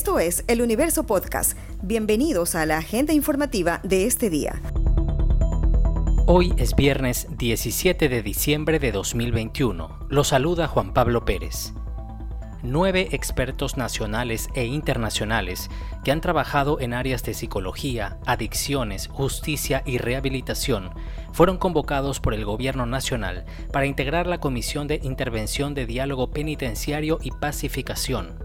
Esto es El Universo Podcast. Bienvenidos a la agenda informativa de este día. Hoy es viernes 17 de diciembre de 2021. Lo saluda Juan Pablo Pérez nueve expertos nacionales e internacionales que han trabajado en áreas de psicología, adicciones, justicia y rehabilitación, fueron convocados por el Gobierno Nacional para integrar la Comisión de Intervención de Diálogo Penitenciario y Pacificación.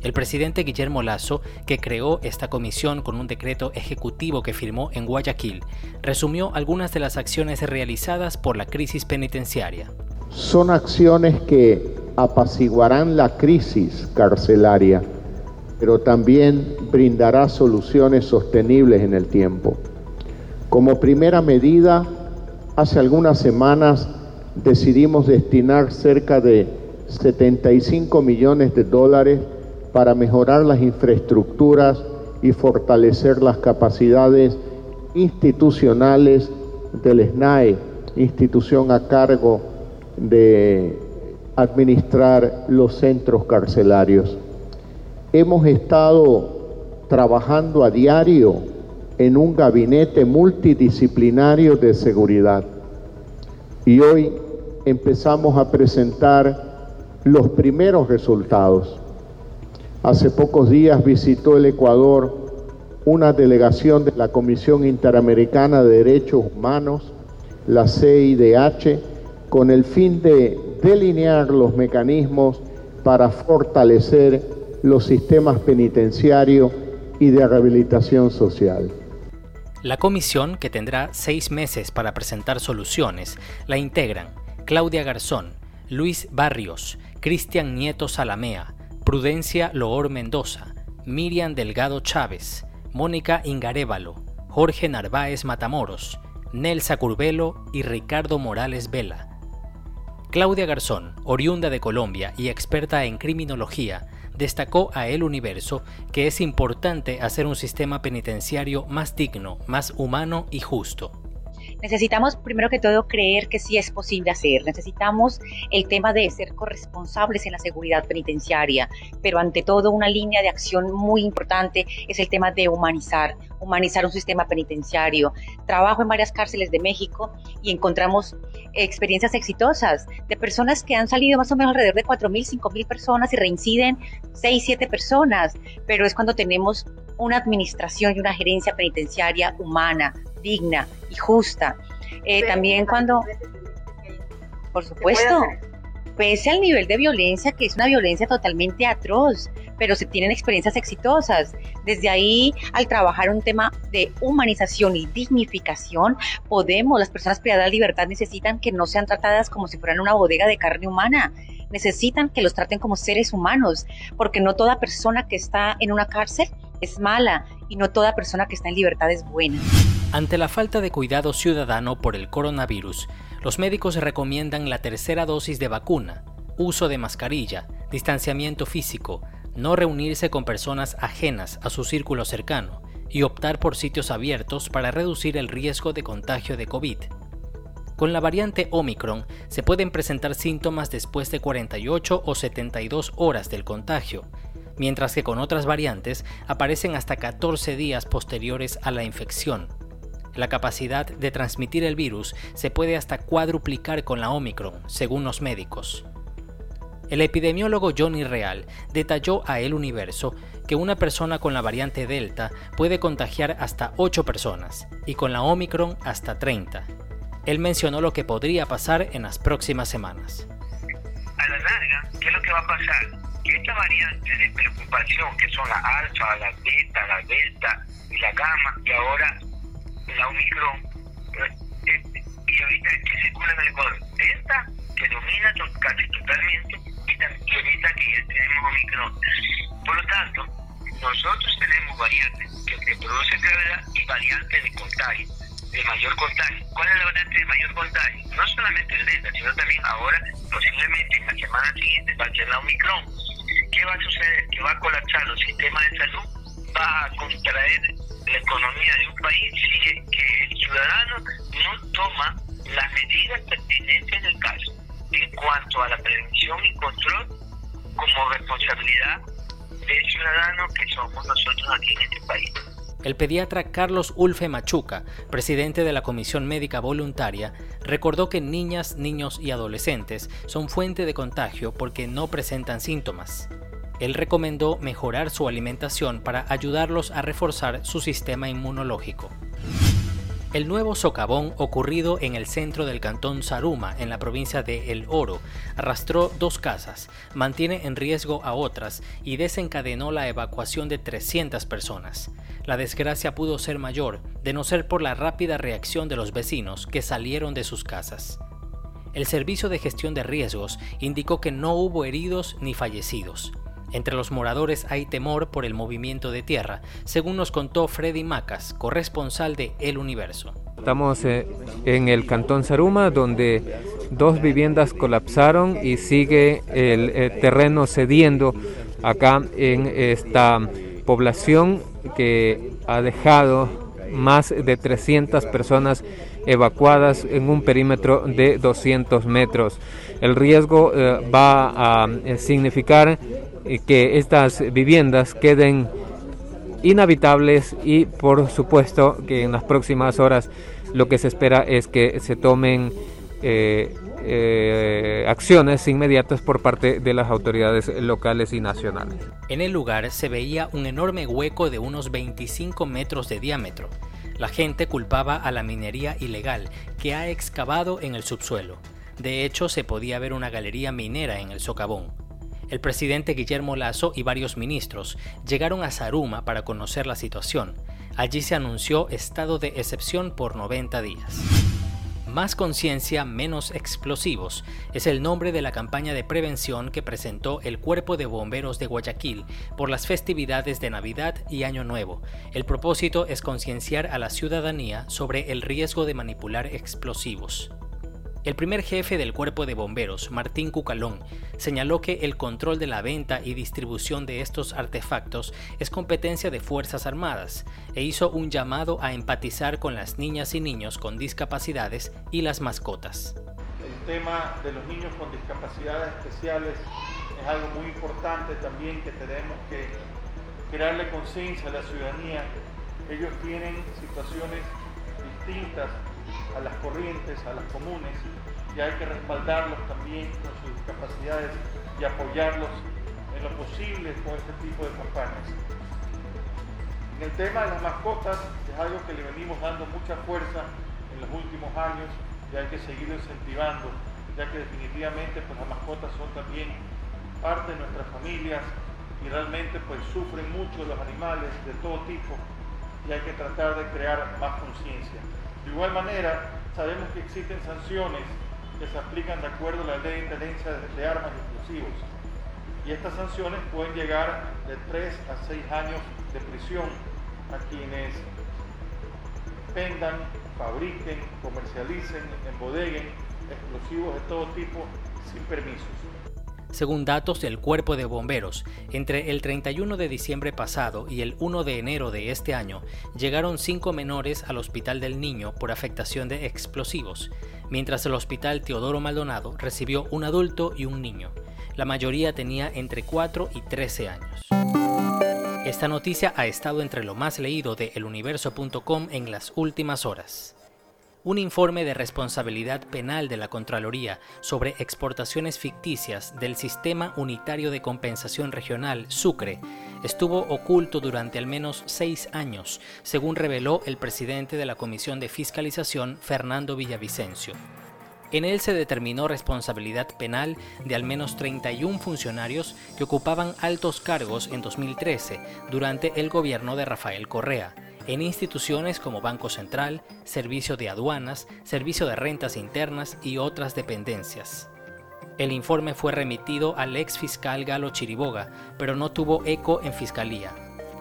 El presidente Guillermo Lazo, que creó esta comisión con un decreto ejecutivo que firmó en Guayaquil, resumió algunas de las acciones realizadas por la crisis penitenciaria. Son acciones que apaciguarán la crisis carcelaria, pero también brindará soluciones sostenibles en el tiempo. Como primera medida, hace algunas semanas decidimos destinar cerca de 75 millones de dólares para mejorar las infraestructuras y fortalecer las capacidades institucionales del SNAE, institución a cargo de administrar los centros carcelarios. Hemos estado trabajando a diario en un gabinete multidisciplinario de seguridad y hoy empezamos a presentar los primeros resultados. Hace pocos días visitó el Ecuador una delegación de la Comisión Interamericana de Derechos Humanos, la CIDH, con el fin de delinear los mecanismos para fortalecer los sistemas penitenciarios y de rehabilitación social. La comisión, que tendrá seis meses para presentar soluciones, la integran Claudia Garzón, Luis Barrios, Cristian Nieto Salamea, Prudencia Loor Mendoza, Miriam Delgado Chávez, Mónica Ingarévalo, Jorge Narváez Matamoros, Nelsa Curbelo y Ricardo Morales Vela. Claudia Garzón, oriunda de Colombia y experta en criminología, destacó a El Universo que es importante hacer un sistema penitenciario más digno, más humano y justo necesitamos primero que todo creer que sí es posible hacer. Necesitamos el tema de ser corresponsables en la seguridad penitenciaria, pero ante todo una línea de acción muy importante es el tema de humanizar, humanizar un sistema penitenciario. Trabajo en varias cárceles de México y encontramos experiencias exitosas de personas que han salido más o menos alrededor de 4.000, 5.000 personas y reinciden 6, 7 personas, pero es cuando tenemos una administración y una gerencia penitenciaria humana, digna y justa. Eh, también cuando, por supuesto, pese al nivel de violencia, que es una violencia totalmente atroz, pero se tienen experiencias exitosas. Desde ahí, al trabajar un tema de humanización y dignificación, podemos, las personas privadas de libertad necesitan que no sean tratadas como si fueran una bodega de carne humana. Necesitan que los traten como seres humanos, porque no toda persona que está en una cárcel es mala y no toda persona que está en libertad es buena. Ante la falta de cuidado ciudadano por el coronavirus, los médicos recomiendan la tercera dosis de vacuna, uso de mascarilla, distanciamiento físico, no reunirse con personas ajenas a su círculo cercano y optar por sitios abiertos para reducir el riesgo de contagio de COVID. Con la variante Omicron se pueden presentar síntomas después de 48 o 72 horas del contagio, mientras que con otras variantes aparecen hasta 14 días posteriores a la infección. La capacidad de transmitir el virus se puede hasta cuadruplicar con la Omicron, según los médicos. El epidemiólogo Johnny Real detalló a El Universo que una persona con la variante Delta puede contagiar hasta 8 personas y con la Omicron hasta 30. Él mencionó lo que podría pasar en las próximas semanas. A la larga, ¿qué es lo que va a pasar? Esta variante de preocupación, que son la alfa, la beta, la delta y la gamma, y ahora la Omicron, eh, eh, y ahorita que circula en el Ecuador, delta, que domina casi totalmente, y, ahorita que ya tenemos Omicron. Por lo tanto, nosotros tenemos variantes que, producen gravedad y variantes de contagio, de mayor contagio. ¿Cuál es la variante de mayor contagio? No solamente el delta, sino también ahora, posiblemente en la semana siguiente, va a ser la Omicron. ¿Qué va a suceder? Que va a colapsar los sistemas de salud, va a contraer la economía de un país si que el ciudadano no toma las medidas pertinentes en el caso en cuanto a la prevención y control como responsabilidad de ciudadanos que somos nosotros aquí en este país. El pediatra Carlos Ulfe Machuca, presidente de la Comisión Médica Voluntaria, recordó que niñas, niños y adolescentes son fuente de contagio porque no presentan síntomas. Él recomendó mejorar su alimentación para ayudarlos a reforzar su sistema inmunológico. El nuevo socavón ocurrido en el centro del cantón Saruma, en la provincia de El Oro, arrastró dos casas, mantiene en riesgo a otras y desencadenó la evacuación de 300 personas. La desgracia pudo ser mayor, de no ser por la rápida reacción de los vecinos que salieron de sus casas. El Servicio de Gestión de Riesgos indicó que no hubo heridos ni fallecidos. Entre los moradores hay temor por el movimiento de tierra, según nos contó Freddy Macas, corresponsal de El Universo. Estamos eh, en el cantón Saruma, donde dos viviendas colapsaron y sigue el eh, terreno cediendo acá en esta población que ha dejado más de 300 personas evacuadas en un perímetro de 200 metros. El riesgo eh, va a significar que estas viviendas queden inhabitables y por supuesto que en las próximas horas lo que se espera es que se tomen eh, eh, acciones inmediatas por parte de las autoridades locales y nacionales. En el lugar se veía un enorme hueco de unos 25 metros de diámetro. La gente culpaba a la minería ilegal que ha excavado en el subsuelo. De hecho, se podía ver una galería minera en el socavón. El presidente Guillermo Lazo y varios ministros llegaron a Saruma para conocer la situación. Allí se anunció estado de excepción por 90 días. Más conciencia, menos explosivos es el nombre de la campaña de prevención que presentó el Cuerpo de Bomberos de Guayaquil por las festividades de Navidad y Año Nuevo. El propósito es concienciar a la ciudadanía sobre el riesgo de manipular explosivos. El primer jefe del cuerpo de bomberos, Martín Cucalón, señaló que el control de la venta y distribución de estos artefactos es competencia de Fuerzas Armadas e hizo un llamado a empatizar con las niñas y niños con discapacidades y las mascotas. El tema de los niños con discapacidades especiales es algo muy importante también que tenemos que crearle conciencia a la ciudadanía. Ellos tienen situaciones distintas a las corrientes, a las comunes, y hay que respaldarlos también con sus discapacidades y apoyarlos en lo posible con este tipo de campañas. En el tema de las mascotas es algo que le venimos dando mucha fuerza en los últimos años y hay que seguirlo incentivando, ya que definitivamente pues, las mascotas son también parte de nuestras familias y realmente pues sufren mucho los animales de todo tipo y hay que tratar de crear más conciencia. De igual manera, sabemos que existen sanciones que se aplican de acuerdo a la ley de tenencia de armas explosivos. Y estas sanciones pueden llegar de 3 a 6 años de prisión a quienes vendan, fabriquen, comercialicen, embodeguen explosivos de todo tipo sin permisos. Según datos del Cuerpo de Bomberos, entre el 31 de diciembre pasado y el 1 de enero de este año, llegaron cinco menores al Hospital del Niño por afectación de explosivos, mientras el Hospital Teodoro Maldonado recibió un adulto y un niño. La mayoría tenía entre 4 y 13 años. Esta noticia ha estado entre lo más leído de eluniverso.com en las últimas horas. Un informe de responsabilidad penal de la Contraloría sobre exportaciones ficticias del Sistema Unitario de Compensación Regional, Sucre, estuvo oculto durante al menos seis años, según reveló el presidente de la Comisión de Fiscalización, Fernando Villavicencio. En él se determinó responsabilidad penal de al menos 31 funcionarios que ocupaban altos cargos en 2013 durante el gobierno de Rafael Correa en instituciones como Banco Central, Servicio de Aduanas, Servicio de Rentas Internas y otras dependencias. El informe fue remitido al ex fiscal Galo Chiriboga, pero no tuvo eco en fiscalía.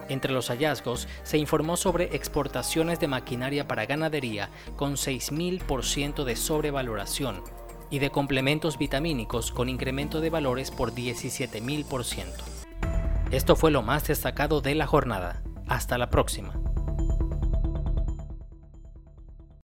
Entre los hallazgos se informó sobre exportaciones de maquinaria para ganadería con 6.000% de sobrevaloración y de complementos vitamínicos con incremento de valores por 17.000%. Esto fue lo más destacado de la jornada. Hasta la próxima.